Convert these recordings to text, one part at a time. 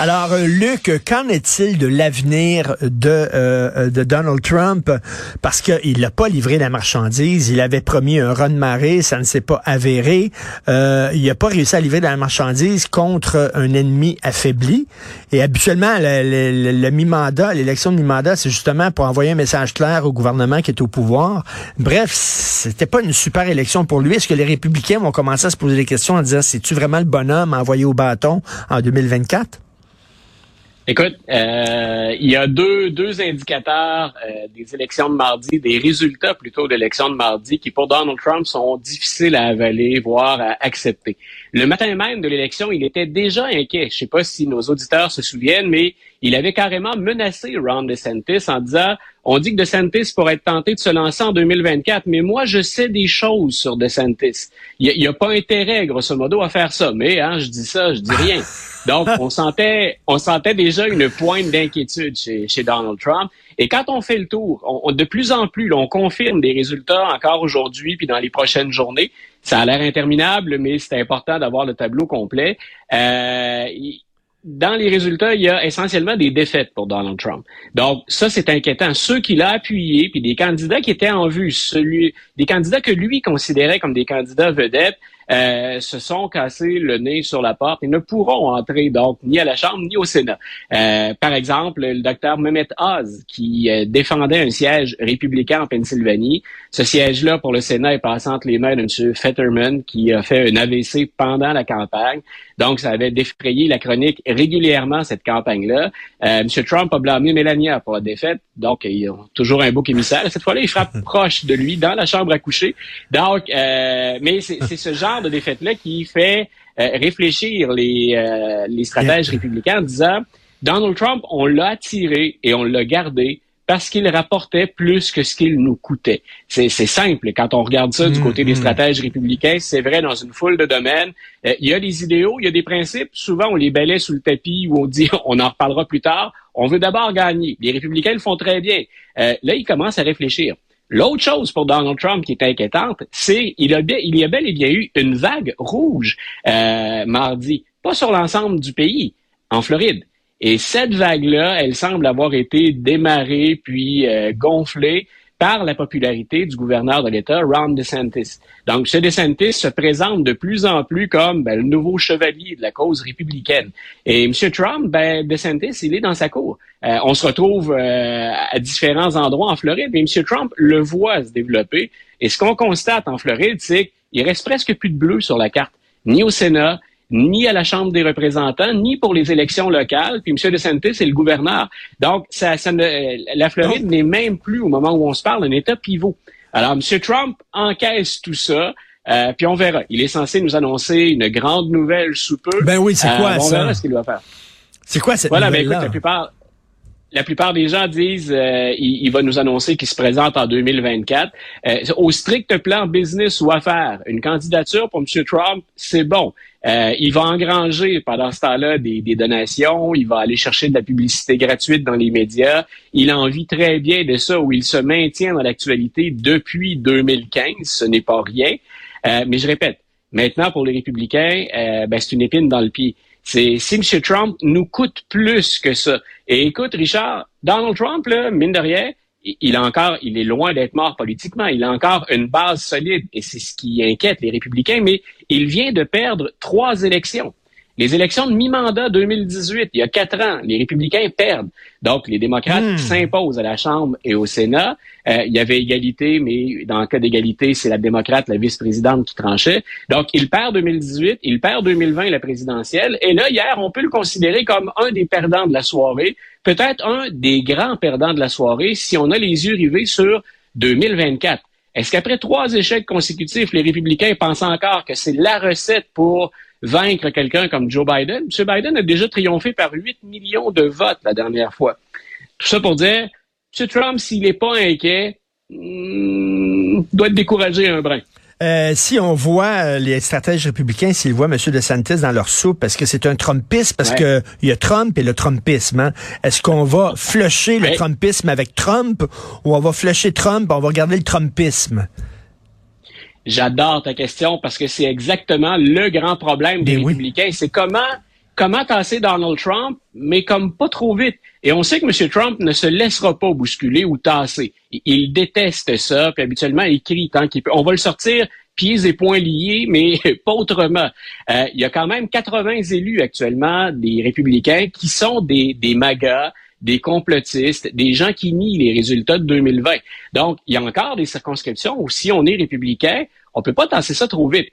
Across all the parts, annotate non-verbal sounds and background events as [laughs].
Alors, euh, Luc, qu'en est-il de l'avenir de, euh, de Donald Trump? Parce qu'il n'a pas livré la marchandise. Il avait promis un run marée, ça ne s'est pas avéré. Euh, il n'a pas réussi à livrer la marchandise contre un ennemi affaibli. Et habituellement, le, mi-mandat, l'élection de mi-mandat, c'est justement pour envoyer un message clair au gouvernement qui est au pouvoir. Bref, c'était pas une super élection pour lui. Est-ce que les républicains vont commencer à se poser des questions en disant, c'est-tu vraiment le bonhomme à envoyer au bâton en 2024? Écoute, euh, il y a deux, deux indicateurs euh, des élections de mardi, des résultats plutôt d'élections de mardi qui pour Donald Trump sont difficiles à avaler, voire à accepter. Le matin même de l'élection, il était déjà inquiet. Je sais pas si nos auditeurs se souviennent, mais il avait carrément menacé Ron DeSantis en disant on dit que DeSantis pourrait être tenté de se lancer en 2024, mais moi, je sais des choses sur DeSantis. Il n'y a, a, pas intérêt, grosso modo, à faire ça. Mais hein, je dis ça, je dis rien. [laughs] Donc, on sentait, on sentait déjà une pointe d'inquiétude chez, chez, Donald Trump. Et quand on fait le tour, on, de plus en plus, on confirme des résultats encore aujourd'hui puis dans les prochaines journées. Ça a l'air interminable, mais c'est important d'avoir le tableau complet. Euh, dans les résultats, il y a essentiellement des défaites pour Donald Trump. Donc, ça, c'est inquiétant. Ceux qu'il a appuyés, puis des candidats qui étaient en vue, celui, des candidats que lui considérait comme des candidats vedettes, euh, se sont cassés le nez sur la porte et ne pourront entrer donc ni à la Chambre ni au Sénat. Euh, par exemple, le docteur Mehmet Oz, qui euh, défendait un siège républicain en Pennsylvanie. Ce siège-là pour le Sénat est passé entre les mains de M. Fetterman, qui a fait un AVC pendant la campagne. Donc, ça avait défrayé la chronique régulièrement, cette campagne-là. Euh, M. Trump a blâmé Melania pour la défaite. Donc, ils ont toujours un bouc émissaire. Cette fois-là, il frappe [laughs] proche de lui, dans la chambre à coucher. Donc, euh, mais c'est ce genre de défaite-là qui fait euh, réfléchir les, euh, les stratèges républicains en disant Donald Trump, on l'a attiré et on l'a gardé parce qu'il rapportait plus que ce qu'il nous coûtait. C'est simple. Quand on regarde ça du côté des mm-hmm. stratèges républicains, c'est vrai dans une foule de domaines. Euh, il y a des idéaux, il y a des principes. Souvent, on les balaie sous le tapis ou on dit [laughs] on en reparlera plus tard. On veut d'abord gagner. Les républicains le font très bien. là, ils commencent à réfléchir. L'autre chose pour Donald Trump qui est inquiétante, c'est il, il y a bel et bien eu une vague rouge euh, mardi, pas sur l'ensemble du pays, en Floride. Et cette vague-là, elle semble avoir été démarrée puis euh, gonflée par la popularité du gouverneur de l'État, Ron DeSantis. Donc, ce DeSantis se présente de plus en plus comme ben, le nouveau chevalier de la cause républicaine. Et M. Trump, ben, DeSantis, il est dans sa cour. Euh, on se retrouve euh, à différents endroits en Floride, mais M. Trump le voit se développer. Et ce qu'on constate en Floride, c'est qu'il reste presque plus de bleu sur la carte, ni au Sénat, ni à la Chambre des représentants, ni pour les élections locales. Puis M. DeSantis est le gouverneur. Donc, ça, ça ne, la Floride n'est même plus, au moment où on se parle, un État pivot. Alors, M. Trump encaisse tout ça. Euh, puis on verra. Il est censé nous annoncer une grande nouvelle sous peu. Ben oui, c'est quoi euh, ça? On verra ce qu'il va faire. C'est quoi cette voilà, nouvelle ben écoute, la plupart, la plupart des gens disent euh, il, va nous annoncer qu'il se présente en 2024. Euh, au strict plan business ou affaires, une candidature pour M. Trump, c'est bon. Euh, il va engranger pendant ce temps-là des, des, donations, il va aller chercher de la publicité gratuite dans les médias. Il en vit très bien de ça, où il se maintient dans l'actualité depuis 2015. Ce n'est pas rien. Euh, mais je répète, maintenant pour les républicains, euh, ben, c'est une épine dans le pied. C'est si M. Trump nous coûte plus que ça. Et écoute, Richard, Donald Trump, là, mine de rien, il a encore, il est loin d'être mort politiquement. Il a encore une base solide et c'est ce qui inquiète les républicains, mais il vient de perdre trois élections. Les élections de mi-mandat 2018, il y a quatre ans, les républicains perdent. Donc, les démocrates hmm. s'imposent à la Chambre et au Sénat. Euh, il y avait égalité, mais dans le cas d'égalité, c'est la démocrate, la vice-présidente qui tranchait. Donc, il perd 2018, il perd 2020 la présidentielle. Et là, hier, on peut le considérer comme un des perdants de la soirée, peut-être un des grands perdants de la soirée si on a les yeux rivés sur 2024. Est-ce qu'après trois échecs consécutifs, les républicains pensent encore que c'est la recette pour vaincre quelqu'un comme Joe Biden. M. Biden a déjà triomphé par 8 millions de votes la dernière fois. Tout ça pour dire, M. Trump, s'il n'est pas inquiet, hmm, doit être découragé un brin. Euh, si on voit euh, les stratèges républicains, s'ils voient M. DeSantis dans leur soupe, est-ce que c'est un Trumpisme? Parce que il y a Trump et le Trumpisme. Hein? Est-ce qu'on va flusher le Trumpisme avec Trump ou on va flusher Trump et on va garder le Trumpisme? J'adore ta question parce que c'est exactement le grand problème des ben républicains. C'est comment comment tasser Donald Trump, mais comme pas trop vite. Et on sait que M. Trump ne se laissera pas bousculer ou tasser. Il, déteste ça, puis habituellement, il crie tant qu'il peut. On va le sortir pieds et poings liés, [laughs] mais pas autrement. Euh, il y a quand même 80 élus actuellement des républicains qui sont des, des magas, des complotistes, des gens qui nient les résultats de 2020. Donc, il y a encore des circonscriptions où si on est républicain, on peut pas tasser ça trop vite.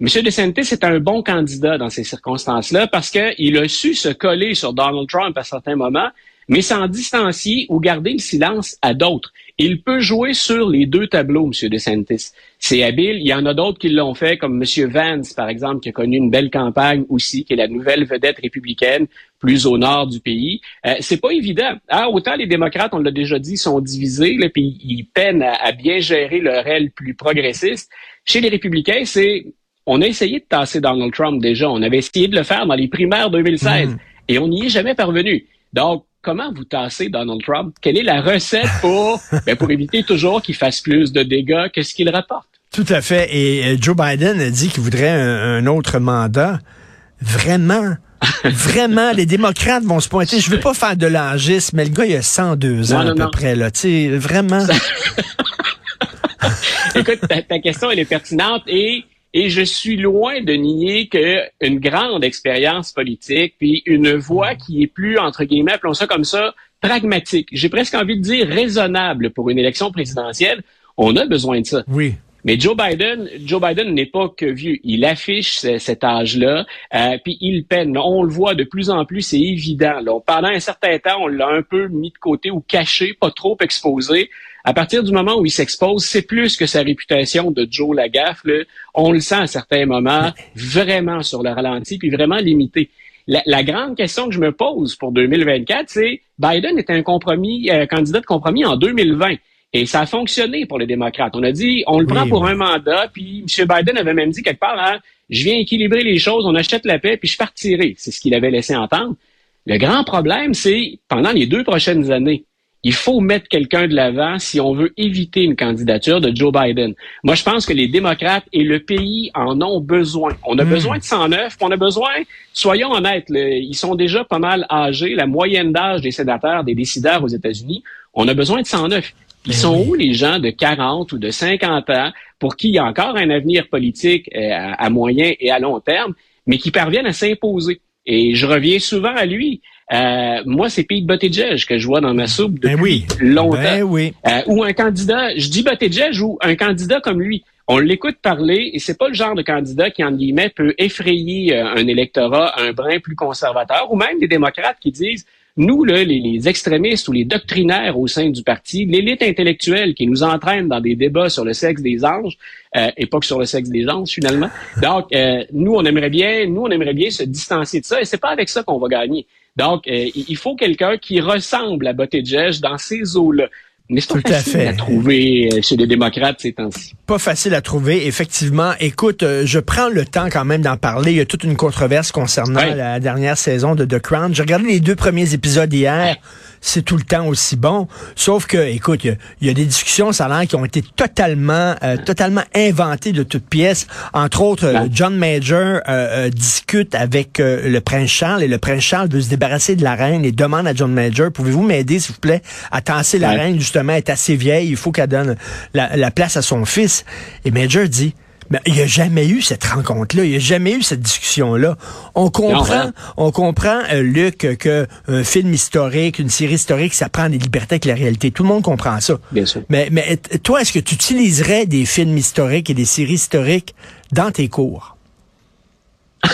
M. DeSantis est un bon candidat dans ces circonstances-là parce qu'il a su se coller sur Donald Trump à certains moments, mais s'en distancier ou garder le silence à d'autres. Il peut jouer sur les deux tableaux, M. DeSantis. C'est habile. Il y en a d'autres qui l'ont fait, comme M. Vance, par exemple, qui a connu une belle campagne aussi, qui est la nouvelle vedette républicaine, plus au nord du pays. Euh, c'est pas évident. Ah, autant les démocrates, on l'a déjà dit, sont divisés, là, puis ils peinent à, bien gérer leur aile plus progressiste. Chez les républicains, c'est on a essayé de tasser Donald Trump déjà. On avait essayé de le faire dans les primaires 2016 mm. et on n'y est jamais parvenu. Donc, comment vous tassez Donald Trump? Quelle est la recette pour, [laughs] ben, pour éviter toujours qu'il fasse plus de dégâts que ce qu'il rapporte? Tout à fait. Et euh, Joe Biden a dit qu'il voudrait un, autre mandat. Vraiment? [laughs] Vraiment, les démocrates vont se pointer. Je veux pas faire de l'angisme, mais le gars, il a 102 ans à peu près. Là. sais, vraiment? [laughs] Écoute, ta, ta, question, elle est pertinente et et je suis loin de nier qu'une grande expérience politique, puis une voix qui est plus, entre guillemets, appelons ça comme ça, pragmatique. J'ai presque envie de dire raisonnable pour une élection présidentielle. On a besoin de ça. Oui. Mais Joe Biden, Joe Biden n'est pas que vieux. Il affiche cet âge-là, euh, puis il peine. On le voit de plus en plus, c'est évident. Là. Pendant un certain temps, on l'a un peu mis de côté ou caché, pas trop exposé. À partir du moment où il s'expose, c'est plus que sa réputation de Joe Lagaffe. On le sent à certains moments vraiment sur le ralenti, puis vraiment limité. La, grande question que je me pose pour 2024, c'est Biden est un compromis, euh, candidat de compromis en 2020. Et ça a fonctionné pour les démocrates. On a dit, on le prend pour un mandat, puis M. Biden avait même dit quelque part, hein, je viens équilibrer les choses, on achète la paix, puis je partirai. C'est ce qu'il avait laissé entendre. Le grand problème, c'est pendant les deux prochaines années, il faut mettre quelqu'un de l'avant si on veut éviter une candidature de Joe Biden. Moi, je pense que les démocrates et le pays en ont besoin. On a hmm. besoin de 109, on a besoin, soyons honnêtes, ils sont déjà pas mal âgés. La moyenne d'âge des sénateurs, des décideurs aux États-Unis, on a besoin de 109. Ils ben sont où les gens de 40 ou de 50 ans pour qui il y a encore un avenir politique euh, à, moyen et à long terme, mais qui parviennent à s'imposer? Et je reviens souvent à lui. Euh, moi, c'est Pete Buttigieg que je vois dans ma soupe ben depuis longtemps. Ben oui. Euh, ou un candidat, je dis Buttigieg ou un candidat comme lui. On l'écoute parler et c'est pas le genre de candidat qui, en guillemets, peut effrayer un électorat un brin plus conservateur ou même des démocrates qui disent nous, là, les, extrémistes ou les doctrinaires au sein du parti, l'élite intellectuelle qui nous entraîne dans des débats sur le sexe des anges, euh, et pas que sur le sexe des anges finalement. Donc, euh, nous, on aimerait bien, nous, on aimerait bien se distancier de ça, et c'est pas avec ça qu'on va gagner. Donc, euh, il faut quelqu'un qui ressemble à Buttigieg dans ces eaux-là. Mais c'est pas facile à, trouver euh, chez les démocrates ces temps-ci. Pas facile à trouver, effectivement. Écoute, euh, je prends le temps quand même d'en parler. Il y a toute une controverse concernant la dernière saison de The Crown. J'ai regardé les deux premiers épisodes hier c'est tout le temps aussi bon. Sauf que, écoute, il y, a des discussions ça qui ont été totalement, euh, totalement inventées de toutes pièces. Entre autres, John Major euh, euh, discute avec le prince Charles et le prince Charles veut se débarrasser de la reine et demande à John Major, pouvez-vous m'aider, s'il vous plaît, à tasser la reine, justement, elle est assez vieille, il faut qu'elle donne la, la place à son fils. Et Major dit, mais il n'y a jamais eu cette rencontre-là, il n'y a jamais eu cette discussion-là. On comprend, hein? on comprend, euh, Luc, que un film historique, une série historique, ça prend des libertés avec la réalité. Tout le monde comprend ça. Bien sûr. Mais, mais toi, est-ce que tu utiliserais des films historiques et des séries historiques dans tes cours? [laughs]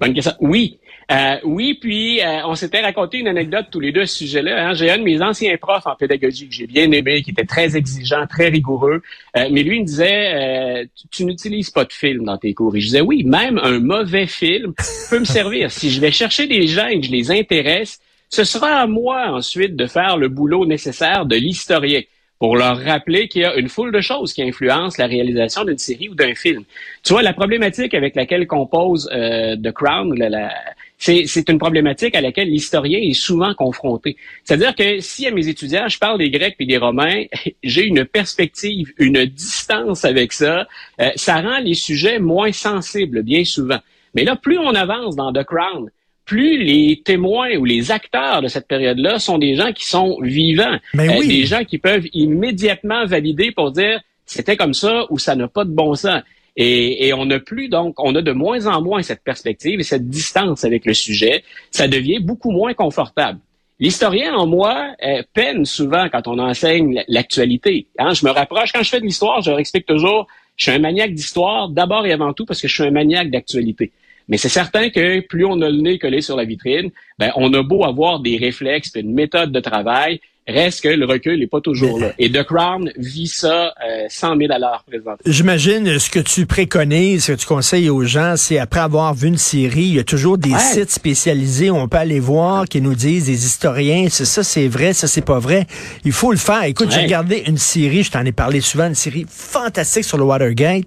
Bonne question. Oui. Euh, oui, puis euh, on s'était raconté une anecdote tous les deux à ce sujet-là. Hein. J'ai un de mes anciens profs en pédagogie que j'ai bien aimé, qui était très exigeant, très rigoureux. Euh, mais lui, il me disait, tu, n'utilises pas de film dans tes cours. Et je disais, oui, même un mauvais film peut me servir. Si je vais chercher des gens et que je les intéresse, ce sera à moi ensuite de faire le boulot nécessaire de l'historien. pour leur rappeler qu'il y a une foule de choses qui influencent la réalisation d'une série ou d'un film. Tu vois, la problématique avec laquelle compose euh, The Crown, la, c'est une problématique à laquelle l'historien est souvent confronté. C'est-à-dire que si à mes étudiants, je parle des Grecs et des Romains, [laughs] j'ai une perspective, une distance avec ça, euh, ça rend les sujets moins sensibles bien souvent. Mais là, plus on avance dans The Crown, plus les témoins ou les acteurs de cette période-là sont des gens qui sont vivants, Mais euh, des gens qui peuvent immédiatement valider pour dire c'était comme ça ou ça n'a pas de bon sens. Et, on n'a plus donc, on a de moins en moins cette perspective et cette distance avec le sujet. Ça devient beaucoup moins confortable. L'historien en moi euh, peine souvent quand on enseigne l'actualité. Hein, je me rapproche quand je fais de l'histoire, je leur explique toujours, je suis un maniaque d'histoire d'abord et avant tout parce que je suis un maniaque d'actualité. Mais c'est certain que plus on a le nez collé sur la vitrine, ben, on a beau avoir des réflexes, une méthode de travail, reste que le recul n'est pas toujours là. Et The Crown vit ça euh, 100 000 à l'heure présentement. J'imagine ce que tu préconises, ce que tu conseilles aux gens, c'est après avoir vu une série, il y a toujours des sites spécialisés où on peut aller voir qui nous disent des historiens, c'est ça, c'est vrai, ça, c'est pas vrai. Il faut le faire. Écoute, j'ai regardé une série, je t'en ai parlé souvent, une série fantastique sur le Watergate.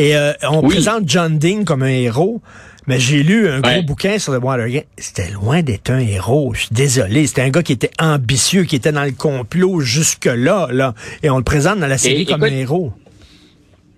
Et euh, on présente John Dean comme un héros. Mais j'ai lu un gros bouquin sur le Watergate. C'était loin d'être un héros. Je suis désolé. C'était un gars qui était ambitieux, qui était dans le complot jusque-là. Là. Et on le présente dans la série comme un héros.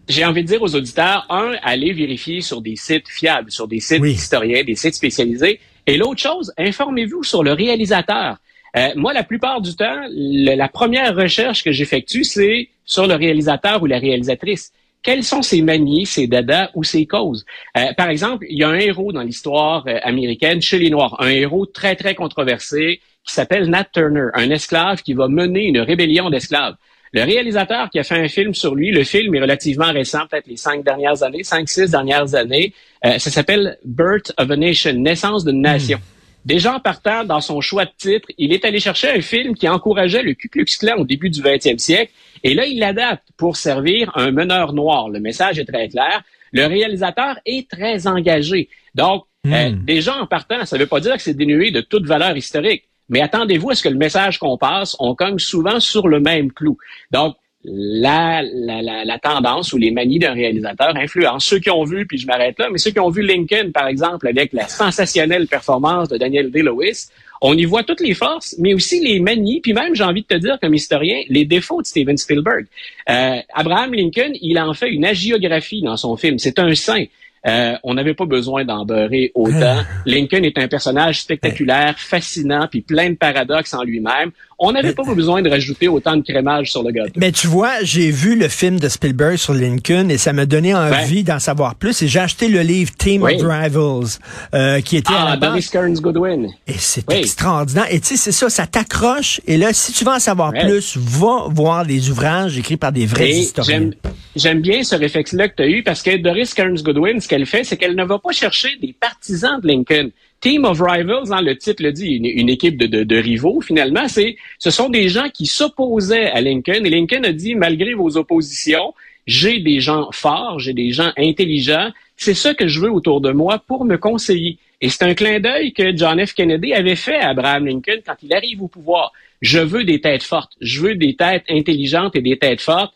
J'ai envie de dire aux auditeurs, un, allez vérifier sur des sites fiables, sur des sites historiens, des sites spécialisés. Et l'autre chose, informez-vous sur le réalisateur. Euh, moi, la plupart du temps, la première recherche que j'effectue, c'est sur le réalisateur ou la réalisatrice quelles sont ses manies, ses dadas ou ses causes? Euh, par exemple, il y a un héros dans l'histoire euh, américaine chez les Noirs, un héros très, très controversé qui s'appelle Nat Turner, un esclave qui va mener une rébellion d'esclaves. Le réalisateur qui a fait un film sur lui, le film est relativement récent, peut-être les cinq dernières années, cinq, six dernières années, euh, ça s'appelle Birth of a Nation, naissance d'une nation. Déjà en partant dans son choix de titre, il est allé chercher un film qui encourageait le Ku Klux Klan au début du 20e siècle, et là, il l'adapte pour servir un meneur noir. Le message est très clair. Le réalisateur est très engagé. Donc, euh, hmm. déjà en partant, ça ne veut pas dire que c'est dénué de toute valeur historique. Mais attendez-vous à ce que le message qu'on passe, on cogne souvent sur le même clou. Donc, la, la, la, la, tendance ou les manies d'un réalisateur influencent ceux qui ont vu, puis je m'arrête là, mais ceux qui ont vu Lincoln, par exemple, avec la sensationnelle performance de Daniel Day-Lewis, on y voit toutes les forces, mais aussi les manies, puis même, j'ai envie de te dire, comme historien, les défauts de Steven Spielberg. Euh, Abraham Lincoln, il en fait une agiographie dans son film. C'est un saint. Euh, on n'avait pas besoin d'en beurrer autant. Lincoln est un personnage spectaculaire, fascinant, puis plein de paradoxes en lui-même. On n'avait pas besoin de rajouter autant de crémage sur le gâteau. Mais tu vois, j'ai vu le film de Spielberg sur Lincoln et ça m'a donné envie d'en savoir plus. Et j'ai acheté le livre Team of Rivals, euh, qui était ah, à Barry Kearns Goodwin. Et c'est extraordinaire. Et tu sais, c'est ça, ça t'accroche. Et là, si tu veux en savoir plus, va voir les ouvrages écrits par des vrais historiens. J'aime bien ce réflexe-là que tu as eu parce que Doris Kearns Goodwin, qu'elle fait, c'est qu'elle ne va pas chercher des partisans de Lincoln. Team of Rivals, hein, le titre le dit, une, équipe de, rivaux, finalement, c'est ce sont des gens qui s'opposaient à Lincoln. Et Lincoln a dit, malgré vos oppositions, j'ai des gens forts, j'ai des gens intelligents. C'est ça que je veux autour de moi pour me conseiller. Et c'est un clin d'œil que John F. Kennedy avait fait à Abraham Lincoln quand il arrive au pouvoir. Je veux des têtes fortes. Je veux des têtes intelligentes et des têtes fortes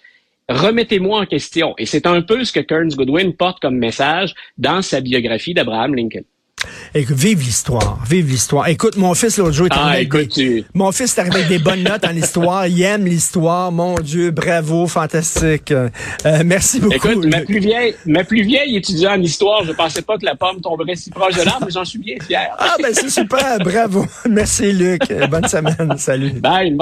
remettez-moi en question. Et c'est un peu ce que Kearns Goodwin porte comme message dans sa biographie d'Abraham Lincoln. Écoute, vive l'histoire, vive l'histoire. Écoute, mon fils l'autre jour est ah, arrivé avec des, mon fils est arrivé avec des bonnes notes en histoire. Il aime l'histoire. Mon Dieu, bravo, fantastique. Euh, merci beaucoup. Écoute, ma plus vieille, ma plus vieille étudiante en histoire, je pensais pas que la pomme tomberait si proche de l'arbre, mais j'en suis bien fier. ah ben c'est super, bravo. [laughs] Merci Luc. Bonne semaine. Salut. Bye.